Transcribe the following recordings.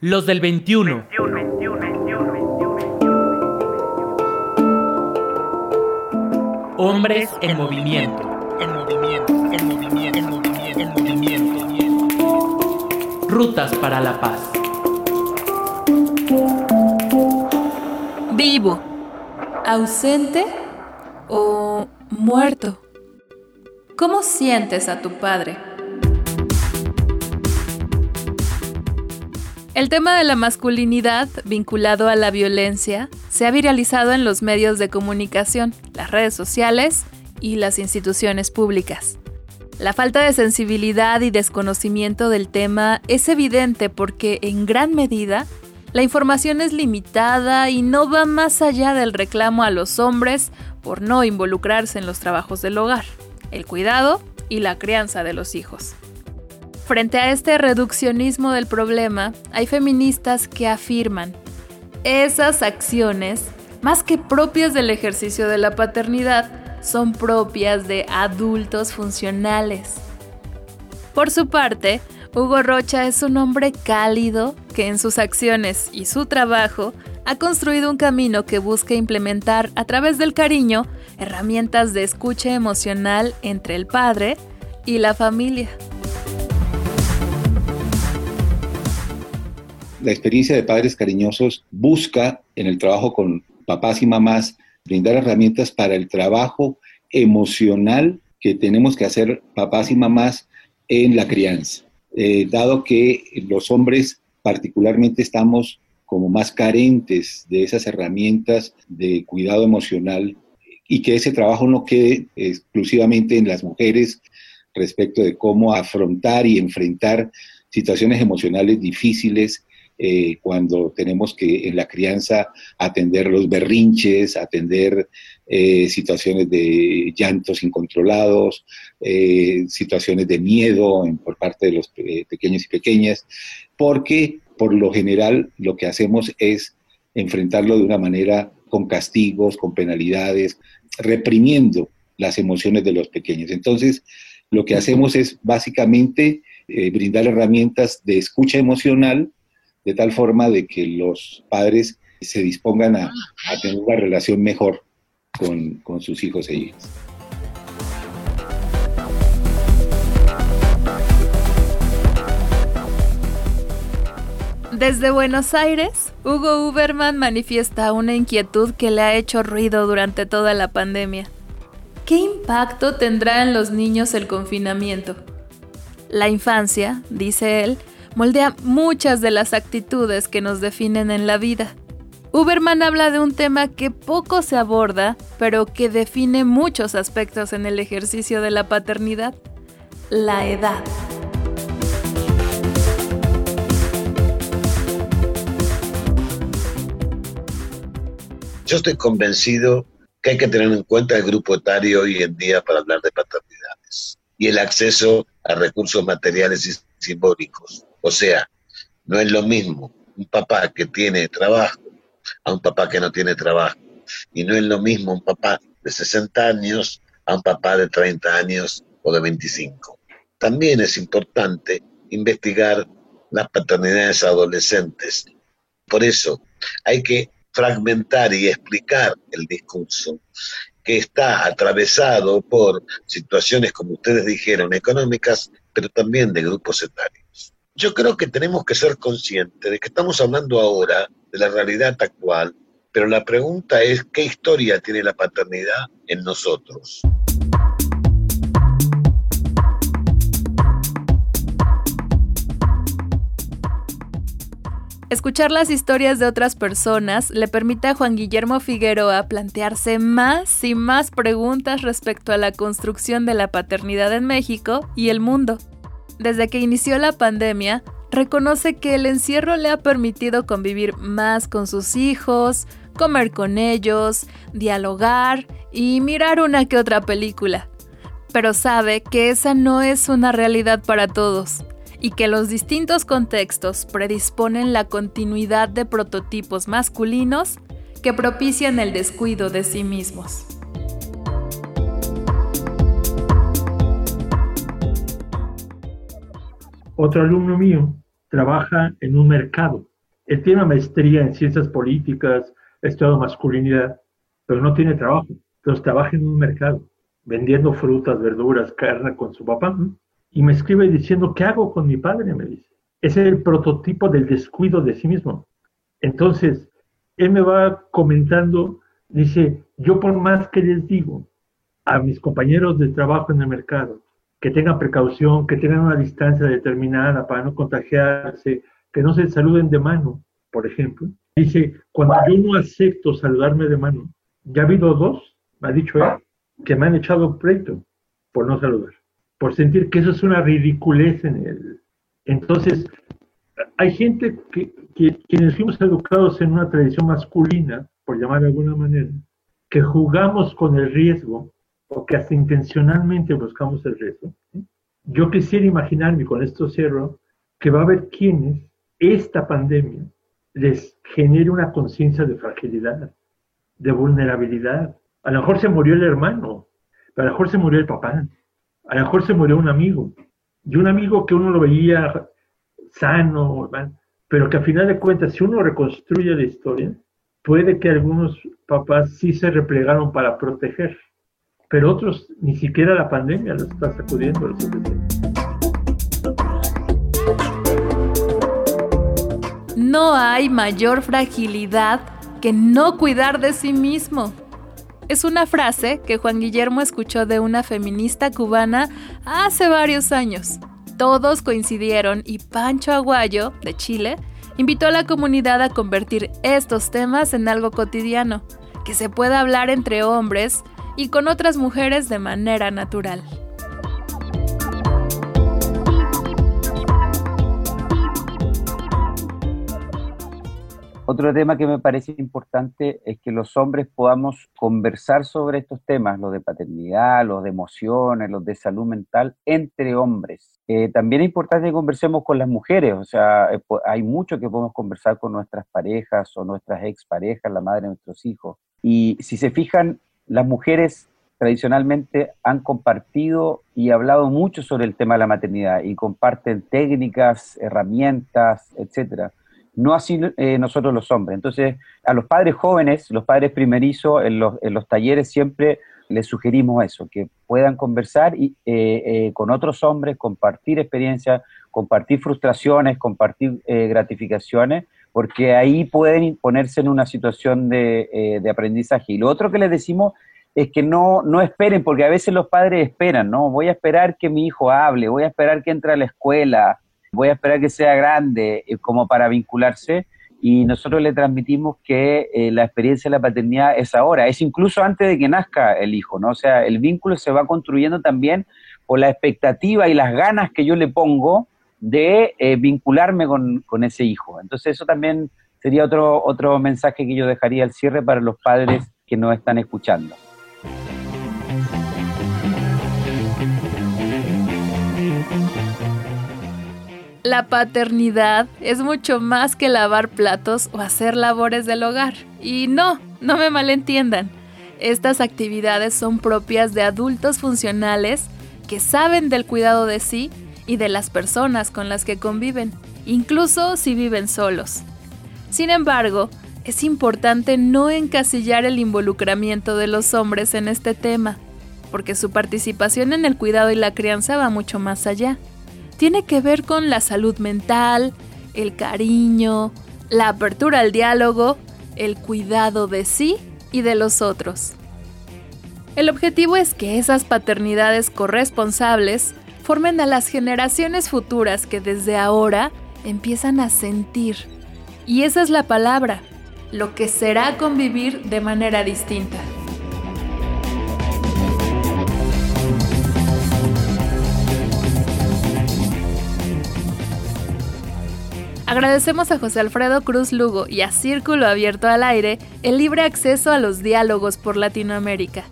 Los del 21. Hombres en movimiento. En movimiento, en movimiento, en movimiento, en movimiento. Rutas para la paz. Vivo. Ausente o muerto. ¿Cómo sientes a tu padre? El tema de la masculinidad vinculado a la violencia se ha viralizado en los medios de comunicación, las redes sociales y las instituciones públicas. La falta de sensibilidad y desconocimiento del tema es evidente porque en gran medida la información es limitada y no va más allá del reclamo a los hombres por no involucrarse en los trabajos del hogar, el cuidado y la crianza de los hijos. Frente a este reduccionismo del problema, hay feministas que afirman, esas acciones, más que propias del ejercicio de la paternidad, son propias de adultos funcionales. Por su parte, Hugo Rocha es un hombre cálido que en sus acciones y su trabajo ha construido un camino que busca implementar a través del cariño herramientas de escucha emocional entre el padre y la familia. La experiencia de padres cariñosos busca en el trabajo con papás y mamás brindar herramientas para el trabajo emocional que tenemos que hacer papás y mamás en la crianza. Eh, dado que los hombres particularmente estamos como más carentes de esas herramientas de cuidado emocional y que ese trabajo no quede exclusivamente en las mujeres respecto de cómo afrontar y enfrentar situaciones emocionales difíciles eh, cuando tenemos que en la crianza atender los berrinches, atender eh, situaciones de llantos incontrolados, eh, situaciones de miedo por parte de los pequeños y pequeñas, porque por lo general lo que hacemos es enfrentarlo de una manera con castigos, con penalidades, reprimiendo las emociones de los pequeños. Entonces, lo que hacemos es básicamente brindar herramientas de escucha emocional, de tal forma de que los padres se dispongan a, tener una relación mejor con, con sus hijos e hijas. Desde Buenos Aires, Hugo Uberman manifiesta una inquietud que le ha hecho ruido durante toda la pandemia. ¿Qué impacto tendrá en los niños el confinamiento? La infancia, dice él, moldea muchas de las actitudes que nos definen en la vida. Uberman habla de un tema que poco se aborda, pero que define muchos aspectos en el ejercicio de la paternidad, la edad. Yo estoy convencido que hay que tener en cuenta el grupo etario hoy en día para hablar de paternidades y el acceso a recursos materiales y simbólicos o sea, no es lo mismo un papá que tiene trabajo a un papá que no tiene trabajo. Y no es lo mismo un papá de 60 años a un papá de 30 años o de 25. También es importante investigar las paternidades adolescentes. Por eso hay que fragmentar y explicar el discurso que está atravesado por situaciones, como ustedes dijeron, económicas, pero también de grupos etarios. Yo creo que tenemos que ser conscientes de que estamos hablando ahora de la realidad actual, pero la pregunta es qué historia tiene la paternidad en nosotros. Escuchar las historias de otras personas le permite a Juan Guillermo Figueroa plantearse más y más preguntas respecto a la construcción de la paternidad en México y el mundo desde que inició la pandemia, reconoce que el encierro le ha permitido convivir más con sus hijos, comer con ellos, dialogar y mirar una que otra película. Pero sabe que esa no es una realidad para todos y que los distintos contextos predisponen la continuidad de prototipos masculinos que propician el descuido de sí mismos. Otro alumno mío trabaja en un mercado. Él tiene una maestría en ciencias políticas, ha estudiado masculinidad, pero no tiene trabajo. Entonces trabaja en un mercado, vendiendo frutas, verduras, carne con su papá. Y me escribe diciendo, ¿qué hago con mi padre? Me dice. Es el prototipo del descuido de sí mismo. Entonces, él me va comentando, dice, yo por más que les digo a mis compañeros de trabajo en el mercado, que tengan precaución, que tengan una distancia determinada para no contagiarse, que no se saluden de mano, por ejemplo. Dice, cuando yo no acepto saludarme de mano, ya ha habido dos, ha dicho él, que me han echado pleito por no saludar, por sentir que eso es una ridiculez en él. Entonces, hay gente que, que, quienes fuimos educados en una tradición masculina, por llamar de alguna manera, que jugamos con el riesgo o que hasta intencionalmente buscamos el riesgo. Yo quisiera imaginarme, con esto cierro, que va a haber quienes esta pandemia les genere una conciencia de fragilidad, de vulnerabilidad. A lo mejor se murió el hermano, a lo mejor se murió el papá, a lo mejor se murió un amigo, y un amigo que uno lo veía sano, pero que a final de cuentas, si uno reconstruye la historia, puede que algunos papás sí se replegaron para proteger, pero otros ni siquiera la pandemia los está sacudiendo. No hay mayor fragilidad que no cuidar de sí mismo. Es una frase que Juan Guillermo escuchó de una feminista cubana hace varios años. Todos coincidieron y Pancho Aguayo, de Chile, invitó a la comunidad a convertir estos temas en algo cotidiano, que se pueda hablar entre hombres y con otras mujeres de manera natural. Otro tema que me parece importante es que los hombres podamos conversar sobre estos temas, los de paternidad, los de emociones, los de salud mental, entre hombres. Eh, también es importante que conversemos con las mujeres, o sea, eh, hay mucho que podemos conversar con nuestras parejas o nuestras exparejas, la madre de nuestros hijos. Y si se fijan, las mujeres tradicionalmente han compartido y hablado mucho sobre el tema de la maternidad y comparten técnicas, herramientas, etcétera no así eh, nosotros los hombres. Entonces, a los padres jóvenes, los padres primerizos, en los, en los talleres siempre les sugerimos eso, que puedan conversar y, eh, eh, con otros hombres, compartir experiencias, compartir frustraciones, compartir gratificaciones, porque ahí pueden ponerse en una situación de, de, aprendizaje. Y lo otro que les decimos es que no, no esperen, porque a veces los padres esperan, ¿no? Voy a esperar que mi hijo hable, voy a esperar que entre a la escuela, voy a esperar que sea grande eh, como para vincularse y nosotros le transmitimos que eh, la experiencia de la paternidad es ahora, es incluso antes de que nazca el hijo, ¿no? O sea, el vínculo se va construyendo también por la expectativa y las ganas que yo le pongo de eh, vincularme con, con, ese hijo. Entonces eso también sería otro, otro mensaje que yo dejaría al cierre para los padres que nos están escuchando. La paternidad es mucho más que lavar platos o hacer labores del hogar. Y no, no me malentiendan. Estas actividades son propias de adultos funcionales que saben del cuidado de sí y de las personas con las que conviven, incluso si viven solos. Sin embargo, es importante no encasillar el involucramiento de los hombres en este tema, porque su participación en el cuidado y la crianza va mucho más allá tiene que ver con la salud mental, el cariño, la apertura al diálogo, el cuidado de sí y de los otros. El objetivo es que esas paternidades corresponsables formen a las generaciones futuras que desde ahora empiezan a sentir. Y esa es la palabra, lo que será convivir de manera distinta. Agradecemos a José Alfredo Cruz Lugo y a Círculo Abierto al Aire el libre acceso a los diálogos por Latinoamérica.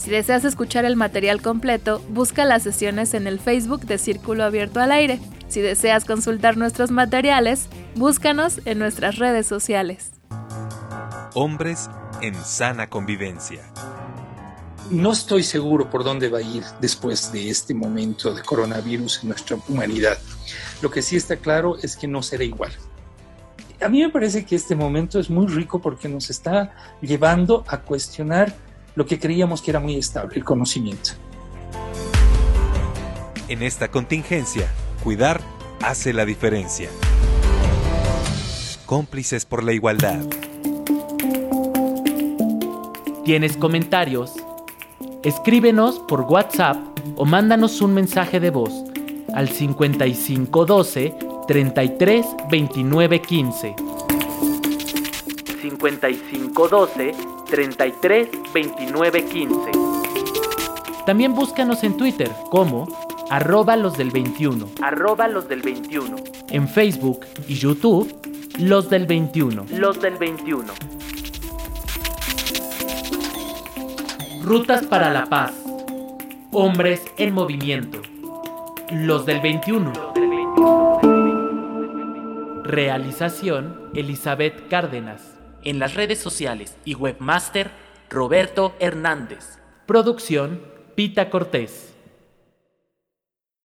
Si deseas escuchar el material completo, busca las sesiones en el Facebook de Círculo Abierto al Aire. Si deseas consultar nuestros materiales, búscanos en nuestras redes sociales. Hombres en sana convivencia. No estoy seguro por dónde va a ir después de este momento de coronavirus en nuestra humanidad. Lo que sí está claro es que no será igual. A mí me parece que este momento es muy rico porque nos está llevando a cuestionar lo que creíamos que era muy estable, el conocimiento. En esta contingencia, cuidar hace la diferencia. Cómplices por la igualdad. ¿Tienes comentarios? Escríbenos por WhatsApp o mándanos un mensaje de voz al 5512 33 29 15. 5512 33 29 15. También búscanos en Twitter como arroba los del 21. Arroba los del 21. En Facebook y YouTube, los del 21. Los del 21. Rutas para la Paz. Hombres en movimiento. Los del 21. Realización Elizabeth Cárdenas. En las redes sociales y webmaster Roberto Hernández. Producción Pita Cortés.